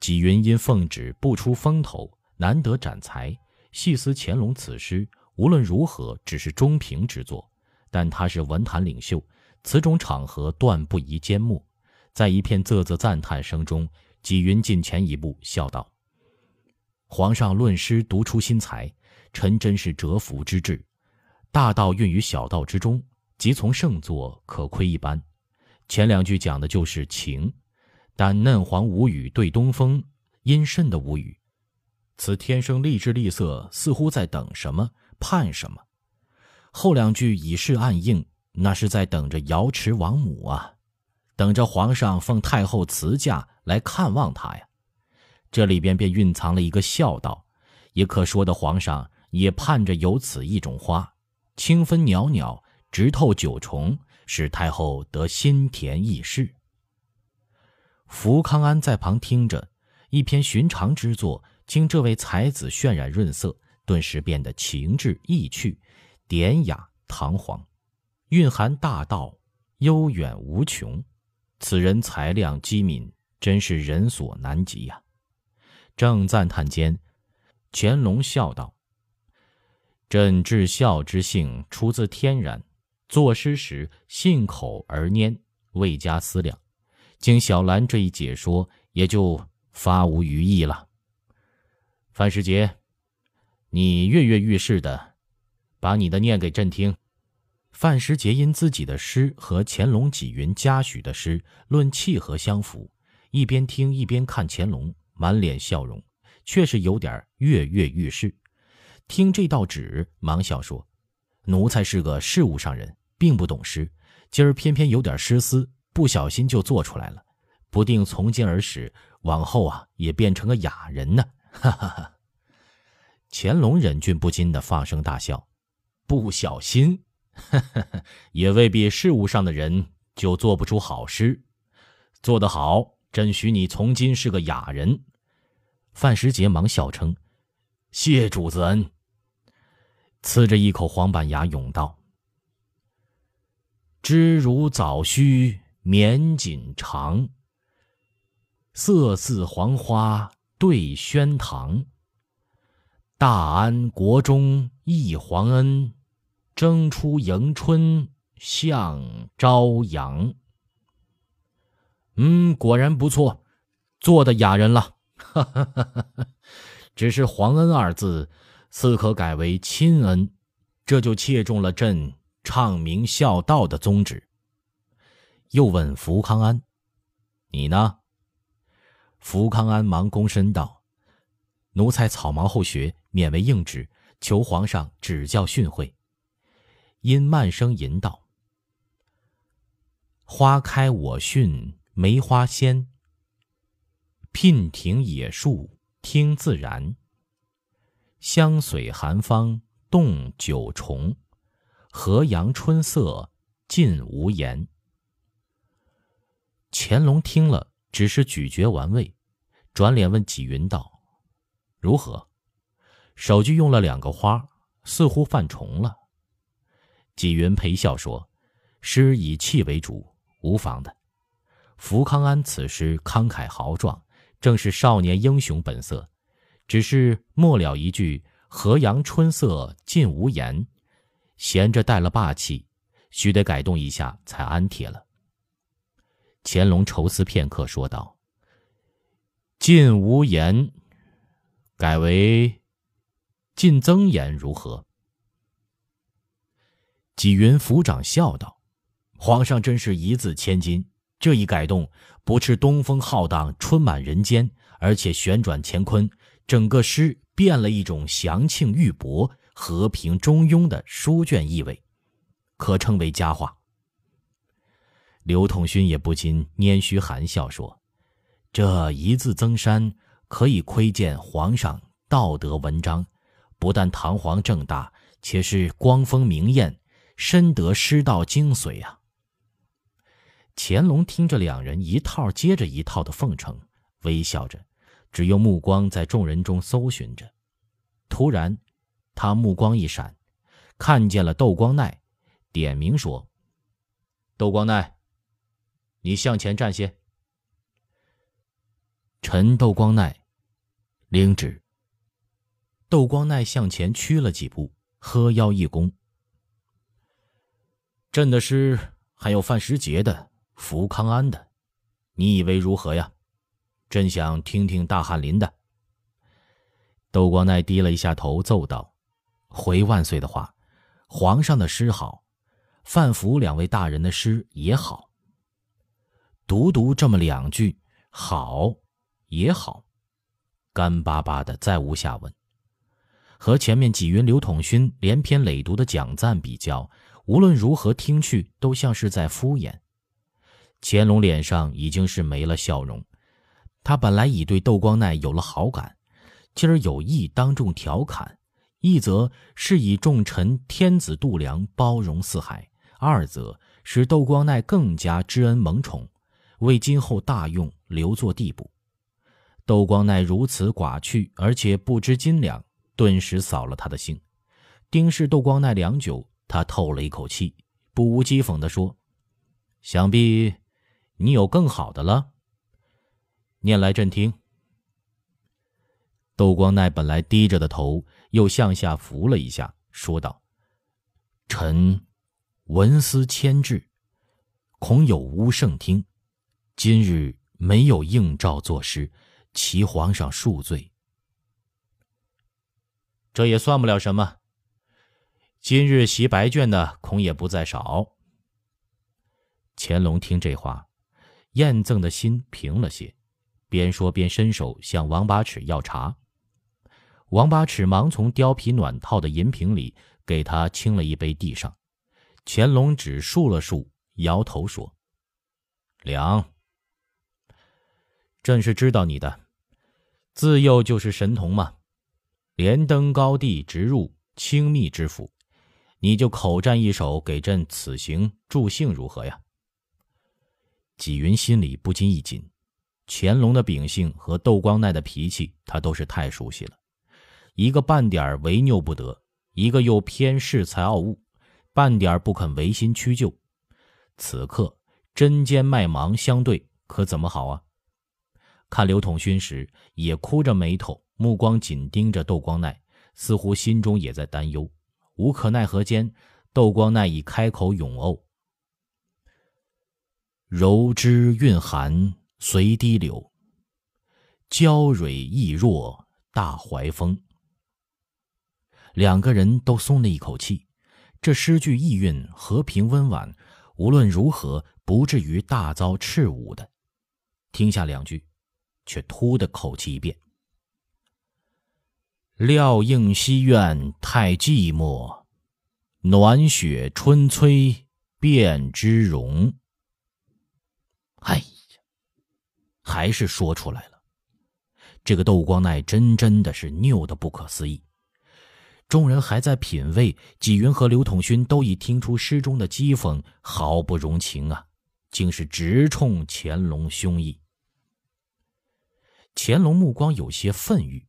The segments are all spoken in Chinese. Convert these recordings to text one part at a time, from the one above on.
纪云因奉旨不出风头，难得展才，细思乾隆此诗无论如何只是中平之作，但他是文坛领袖，此种场合断不宜缄默。在一片啧啧赞叹声中，纪云近前一步，笑道：“皇上论诗独出心裁，臣真是折服之至。大道蕴于小道之中，即从圣作，可窥一斑。前两句讲的就是情。”但嫩黄无语对东风，阴甚的无语。此天生丽质丽色，似乎在等什么，盼什么。后两句以示暗应，那是在等着瑶池王母啊，等着皇上奉太后辞驾来看望他呀。这里边便蕴藏了一个孝道，也可说的皇上也盼着有此一种花，清芬袅袅，直透九重，使太后得心田意事。福康安在旁听着，一篇寻常之作，经这位才子渲染润色，顿时变得情致意趣，典雅堂皇，蕴含大道，悠远无穷。此人才量机敏，真是人所难及呀！正赞叹间，乾隆笑道：“朕至孝之性出自天然，作诗时信口而拈，未加思量。”经小兰这一解说，也就发无余意了。范世杰，你跃跃欲试的，把你的念给朕听。范时杰因自己的诗和乾隆几云嘉许的诗论契合相符，一边听一边看乾隆，满脸笑容，却是有点跃跃欲试。听这道旨，忙笑说：“奴才是个事务上人，并不懂诗，今儿偏偏有点诗思。”不小心就做出来了，不定从今而始，往后啊也变成个哑人呢！哈哈哈。乾隆忍俊不禁的放声大笑，不小心，也未必事务上的人就做不出好诗，做得好，朕许你从今是个哑人。范时杰忙笑称：“谢主子恩。”呲着一口黄板牙，咏道：“知如早须。”绵锦长，色似黄花对轩堂。大安国中一皇恩，争出迎春向朝阳。嗯，果然不错，做的雅人了。只是“皇恩”二字，似可改为“亲恩”，这就切中了朕唱明孝道的宗旨。又问福康安：“你呢？”福康安忙躬身道：“奴才草莽后学，勉为应旨，求皇上指教训诲。”因慢声吟道：“花开我训梅花鲜，聘庭野树听自然。香水寒芳动九重，河阳春色尽无言。”乾隆听了，只是咀嚼玩味，转脸问纪云道：“如何？首句用了两个花，似乎犯重了。”纪云陪笑说：“诗以气为主，无妨的。福康安此诗慷慨豪壮，正是少年英雄本色。只是末了一句‘河阳春色尽无言’，闲着带了霸气，须得改动一下才安帖了。”乾隆愁思片刻，说道：“尽无言，改为尽增言，如何？”纪云府长笑道：“皇上真是一字千金，这一改动，不啻东风浩荡，春满人间，而且旋转乾坤，整个诗变了一种祥庆玉帛、和平中庸的书卷意味，可称为佳话。”刘统勋也不禁拈须含笑说：“这一字增删，可以窥见皇上道德文章，不但堂皇正大，且是光风明艳，深得师道精髓啊。”乾隆听着两人一套接着一套的奉承，微笑着，只用目光在众人中搜寻着。突然，他目光一闪，看见了窦光鼐，点名说：“窦光鼐。”你向前站些。臣窦光鼐，领旨。窦光鼐向前屈了几步，呵腰一躬。朕的诗还有范时杰的、福康安的，你以为如何呀？朕想听听大翰林的。窦光鼐低了一下头，奏道：“回万岁的话，皇上的诗好，范福两位大人的诗也好。独独这么两句，好，也好，干巴巴的，再无下文。和前面纪云、刘统勋连篇累牍的奖赞比较，无论如何听去都像是在敷衍。乾隆脸上已经是没了笑容。他本来已对窦光鼐有了好感。”今儿有意当众调侃，一则是以重臣天子度量包容四海；二则使窦光鼐更加知恩蒙宠，为今后大用留作地补。窦光鼐如此寡趣，而且不知斤两，顿时扫了他的兴。盯视窦光鼐良久，他透了一口气，不无讥讽地说：“想必你有更好的了。念来朕听。”窦光鼐本来低着的头，又向下扶了一下，说道：“臣文思牵制，恐有无圣听。今日没有应召作诗，祈皇上恕罪。这也算不了什么。今日习白卷的，恐也不在少。”乾隆听这话，验赠的心平了些，边说边伸手向王八尺要茶。王八尺忙从貂皮暖套的银瓶里给他倾了一杯，递上。乾隆只漱了漱，摇头说：“凉。朕是知道你的，自幼就是神童嘛，连登高地，直入清密之府，你就口占一首，给朕此行助兴如何呀？”纪云心里不禁一紧，乾隆的秉性和窦光鼐的脾气，他都是太熟悉了。一个半点违拗不得，一个又偏恃才傲物，半点不肯违心屈就。此刻针尖麦芒相对，可怎么好啊？看刘统勋时，也哭着眉头，目光紧盯着窦光鼐，似乎心中也在担忧。无可奈何间，窦光鼐已开口咏哦：“柔枝蕴含随堤流，娇蕊意若大怀风。”两个人都松了一口气，这诗句意韵和平温婉，无论如何不至于大遭斥侮的。听下两句，却突的口气一变。料应西苑太寂寞，暖雪春催变之容。哎呀，还是说出来了。这个窦光鼐真真的是拗的不可思议。众人还在品味，纪云和刘统勋都已听出诗中的讥讽，毫不容情啊，竟是直冲乾隆胸臆。乾隆目光有些愤郁，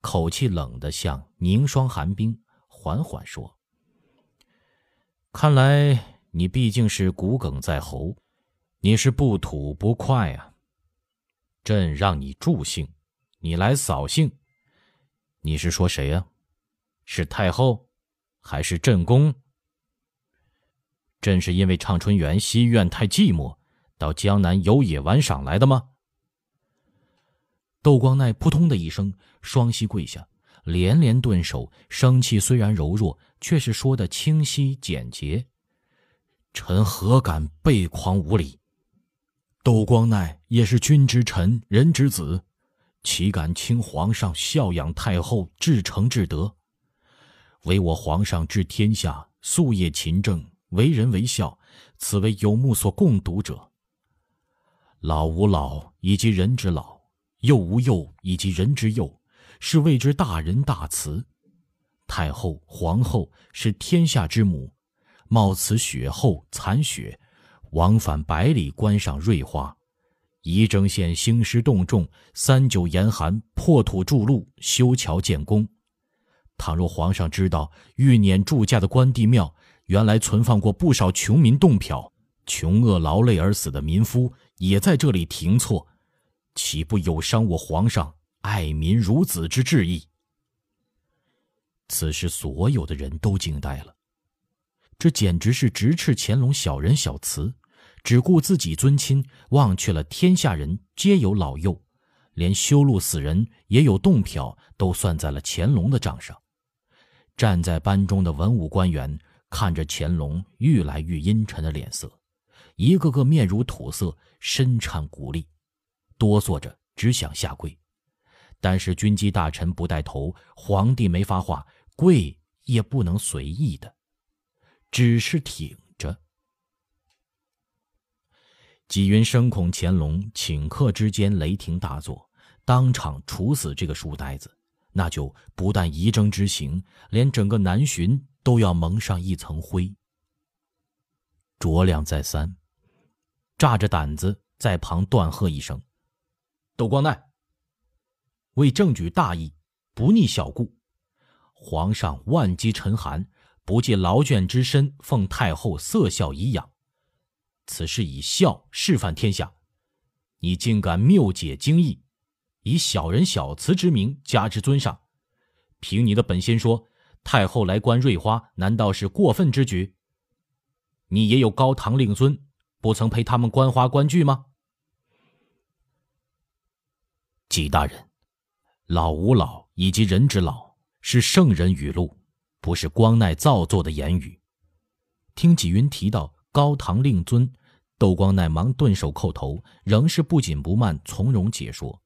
口气冷得像凝霜寒冰，缓缓说：“看来你毕竟是骨梗在喉，你是不吐不快啊。朕让你助兴，你来扫兴，你是说谁呀？”是太后，还是朕宫？朕是因为畅春园西苑太寂寞，到江南游野玩赏来的吗？窦光鼐扑通的一声，双膝跪下，连连顿首，声气虽然柔弱，却是说的清晰简洁。臣何敢背狂无礼？窦光鼐也是君之臣，人之子，岂敢轻皇上孝养太后，至诚至德？唯我皇上治天下，夙夜勤政，为人为孝，此为有目所共睹者。老吾老以及人之老，幼吾幼以及人之幼，是谓之大仁大慈。太后、皇后是天下之母，冒此雪后残雪，往返百里观赏瑞花，仪征县兴师动众，三九严寒，破土筑路，修桥建宫。倘若皇上知道玉辇铸架的关帝庙原来存放过不少穷民冻殍、穷饿劳累而死的民夫，也在这里停错，岂不有伤我皇上爱民如子之志意？此时，所有的人都惊呆了。这简直是直斥乾隆小人小慈，只顾自己尊亲，忘却了天下人皆有老幼，连修路死人也有洞牒，都算在了乾隆的账上。站在班中的文武官员看着乾隆愈来愈阴沉的脸色，一个个面如土色，身颤骨立，哆嗦着只想下跪。但是军机大臣不带头，皇帝没发话，跪也不能随意的。只是挺着。纪云生恐乾隆顷刻之间雷霆大作，当场处死这个书呆子，那就不但仪征之刑，连整个南巡都要蒙上一层灰。酌量再三，炸着胆子在旁断喝一声：“窦光鼐，为正举大义，不逆小故，皇上万机沉寒。”不借劳倦之身奉太后色孝颐养，此事以孝示范天下，你竟敢谬解经义，以小人小词之名加之尊上，凭你的本心说，太后来观瑞花，难道是过分之举？你也有高堂令尊，不曾陪他们观花观剧吗？纪大人，老吾老以及人之老，是圣人语录。不是光奈造作的言语。听纪云提到高堂令尊，窦光奈忙顿首叩头，仍是不紧不慢从容解说：“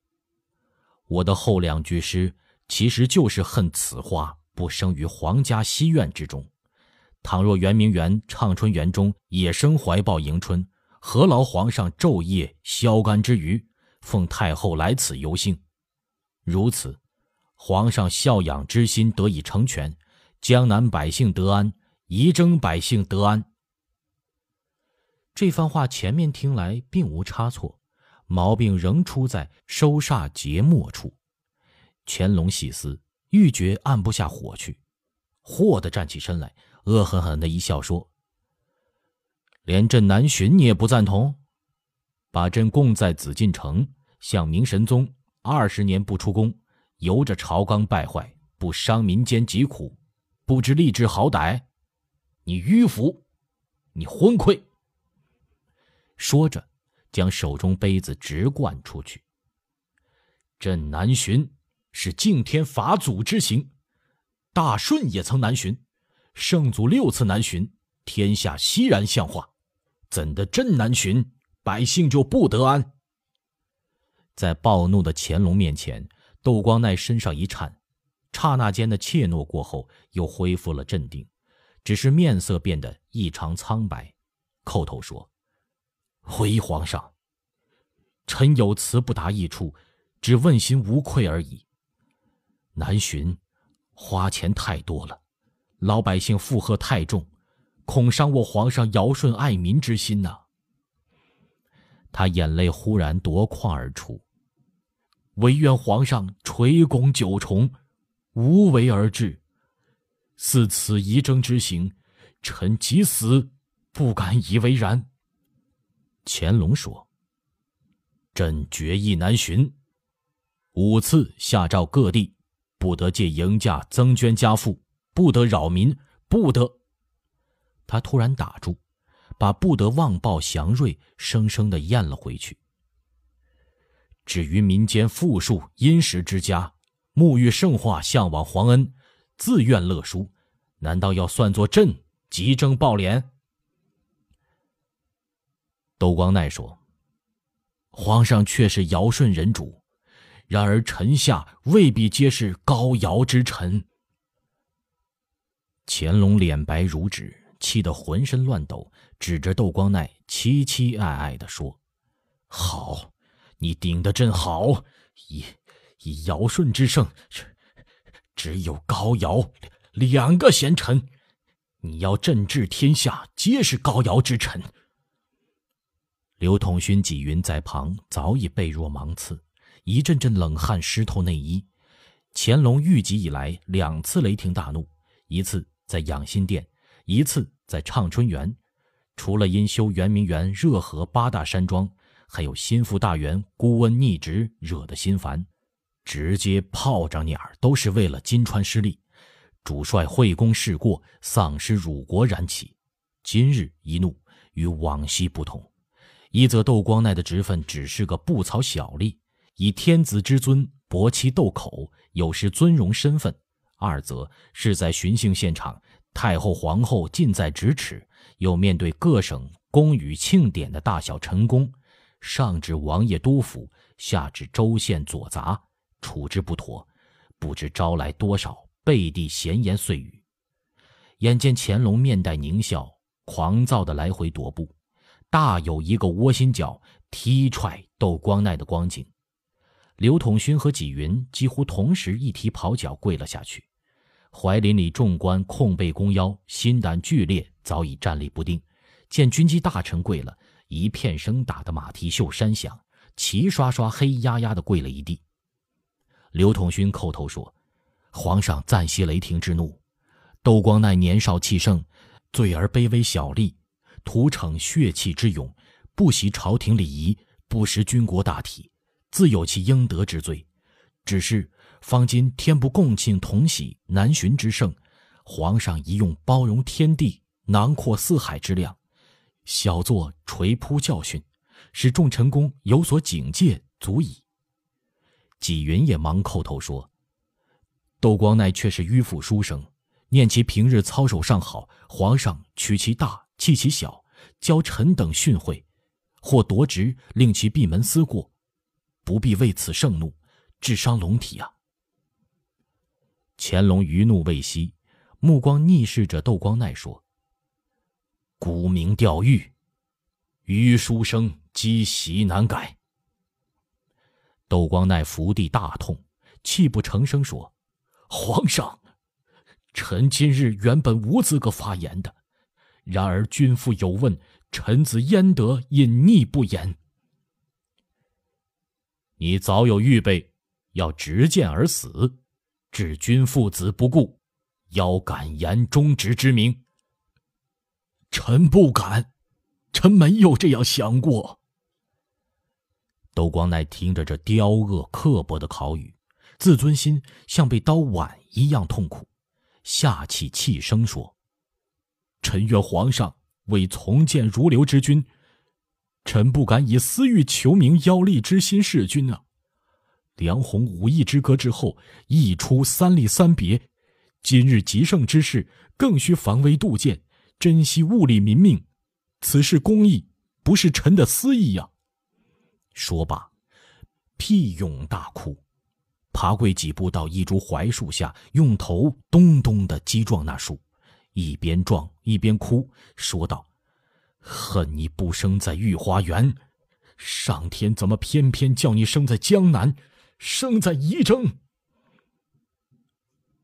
我的后两句诗，其实就是恨此花不生于皇家西苑之中。倘若圆明园、畅春园中也生怀抱迎春，何劳皇上昼夜消肝之余，奉太后来此游幸？如此，皇上孝养之心得以成全。”江南百姓得安，仪征百姓得安。这番话前面听来并无差错，毛病仍出在收煞节末处。乾隆细思，欲觉按不下火去，霍地站起身来，恶狠狠的一笑说：“连朕南巡你也不赞同？把朕供在紫禁城，向明神宗二十年不出宫，由着朝纲败坏，不伤民间疾苦。”不知立志好歹，你迂腐，你昏聩。说着，将手中杯子直灌出去。朕南巡是敬天法祖之行，大顺也曾南巡，圣祖六次南巡，天下熙然相化，怎的朕南巡，百姓就不得安？在暴怒的乾隆面前，窦光鼐身上一颤。刹那间的怯懦过后，又恢复了镇定，只是面色变得异常苍白，叩头说：“回皇上，臣有词不达意处，只问心无愧而已。南巡，花钱太多了，老百姓负荷太重，恐伤我皇上尧舜爱民之心呐。”他眼泪忽然夺眶而出，唯愿皇上垂拱九重。无为而治，似此仪征之行，臣即死不敢以为然。乾隆说：“朕决意南巡，五次下诏各地，不得借迎驾增捐家赋，不得扰民，不得。”他突然打住，把“不得妄报祥瑞”生生的咽了回去。至于民间富庶殷实之家，沐浴圣化，向往皇恩，自愿乐书，难道要算作朕急征暴敛？窦光鼐说：“皇上却是尧舜人主，然而臣下未必皆是高尧之臣。”乾隆脸白如纸，气得浑身乱抖，指着窦光鼐，凄凄哀哀的说：“好，你顶得真好，以。”以尧舜之圣，只有高尧两个贤臣。你要朕治天下，皆是高尧之臣。刘统勋、纪云在旁早已背若芒刺，一阵阵冷汗湿透内衣。乾隆御疾以来两次雷霆大怒，一次在养心殿，一次在畅春园。除了因修圆明园热河八大山庄，还有心腹大员孤温逆直惹得心烦，直接炮仗眼儿都是为了金川失利，主帅会功事过，丧失辱国燃起。今日一怒，与往昔不同。一则窦光鼐的职分只是个布草小吏，以天子之尊博其斗口，有失尊荣身份；二则是在巡幸现场，太后、皇后近在咫尺，又面对各省宫与庆典的大小臣宫，上至王爷督府，下至州县左杂，处置不妥，不知招来多少背地闲言碎语。眼见乾隆面带狞笑，狂躁的来回踱步。大有一个窝心脚踢踹窦光鼐的光景，刘统勋和纪云几乎同时一提袍脚跪了下去，怀林里众官空背弓腰，心胆俱裂，早已站立不定。见军机大臣跪了，一片声打得马蹄袖山响，齐刷刷黑压压的跪了一地。刘统勋叩头说：“皇上暂息雷霆之怒，窦光鼐年少气盛，罪而卑微小吏。”徒逞血气之勇，不习朝廷礼仪，不识军国大体，自有其应得之罪。只是方今天不共庆同喜南巡之盛，皇上宜用包容天地、囊括四海之量，小作垂扑教训，使众臣公有所警戒，足矣。纪云也忙叩头说：“窦光鼐却是迂腐书生，念其平日操守尚好，皇上取其大。”弃其小，教臣等训诲，或夺职，令其闭门思过，不必为此盛怒，致伤龙体啊！乾隆余怒未息，目光逆视着窦光鼐说：“沽名钓誉，余书生积习难改。”窦光鼐伏地大痛，泣不成声说：“皇上，臣今日原本无资格发言的。”然而君父有问，臣子焉得隐匿不言？你早有预备，要执剑而死，置君父子不顾，邀敢言忠直之名。臣不敢，臣没有这样想过。窦光鼐听着这刁恶刻薄的考语，自尊心像被刀剜一样痛苦，下气气声说。臣愿皇上为从谏如流之君，臣不敢以私欲求名邀立之心弑君啊！梁鸿武义之歌之后，一出三立三别，今日极盛之事，更需防微杜渐，珍惜物力民命。此事公义，不是臣的私意呀！说罢，屁涌大哭，爬跪几步到一株槐树下，用头咚咚的击撞那树。一边撞一边哭，说道：“恨你不生在御花园，上天怎么偏偏叫你生在江南，生在仪征？”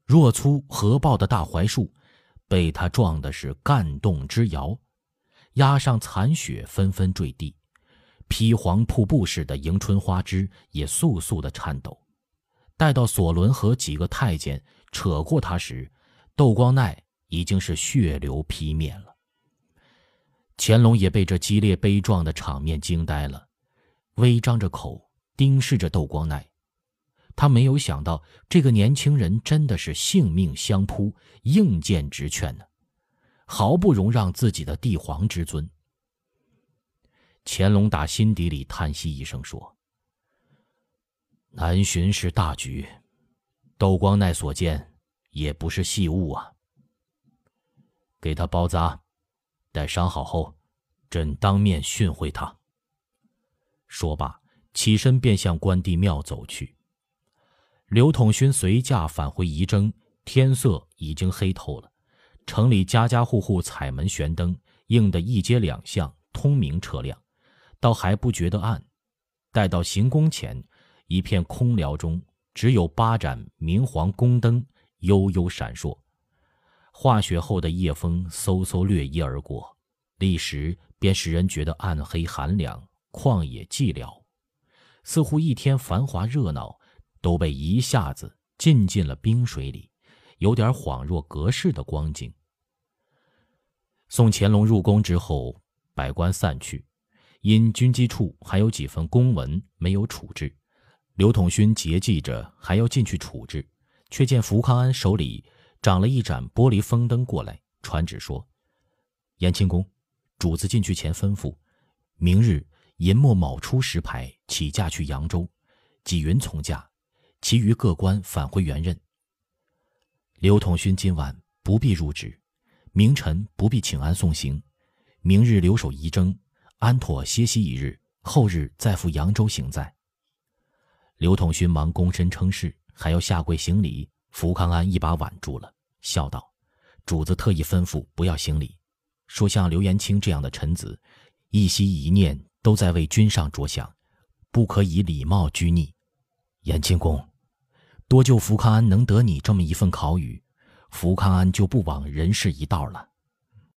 若粗合抱的大槐树，被他撞的是干动之摇，压上残雪纷纷坠地，披黄瀑布似的迎春花枝也簌簌的颤抖。待到索伦和几个太监扯过他时，窦光鼐。已经是血流披面了。乾隆也被这激烈悲壮的场面惊呆了，微张着口盯视着窦光鼐。他没有想到，这个年轻人真的是性命相扑，硬剑直劝呢，毫不容让自己的帝皇之尊。乾隆打心底里叹息一声说：“南巡是大局，窦光鼐所见也不是细物啊。”给他包扎，待伤好后，朕当面训诲他。说罢，起身便向关帝庙走去。刘统勋随驾返回仪征，天色已经黑透了。城里家家户户彩门悬灯，映得一街两巷通明车辆，倒还不觉得暗。待到行宫前，一片空辽中，只有八盏明黄宫灯悠悠闪烁。化雪后的夜风嗖嗖掠衣而过，立时便使人觉得暗黑寒凉、旷野寂寥，似乎一天繁华热闹都被一下子浸进了冰水里，有点恍若隔世的光景。送乾隆入宫之后，百官散去，因军机处还有几份公文没有处置，刘统勋结记着还要进去处置，却见福康安手里长了一盏玻璃风灯过来，传旨说：“延庆公，主子进去前吩咐，明日寅末卯初时排起驾去扬州，纪云从驾，其余各官返回原任。刘统勋今晚不必入职。”明晨不必请安送行，明日留守仪征，安妥歇息一日，后日再赴扬州行在。刘统勋忙躬身称是，还要下跪行礼。福康安一把挽住了，笑道：“主子特意吩咐不要行礼，说像刘延清这样的臣子，一息一念都在为君上着想，不可以礼貌拘逆。延庆公，多就福康安能得你这么一份考语。”福康安就不枉人世一道了。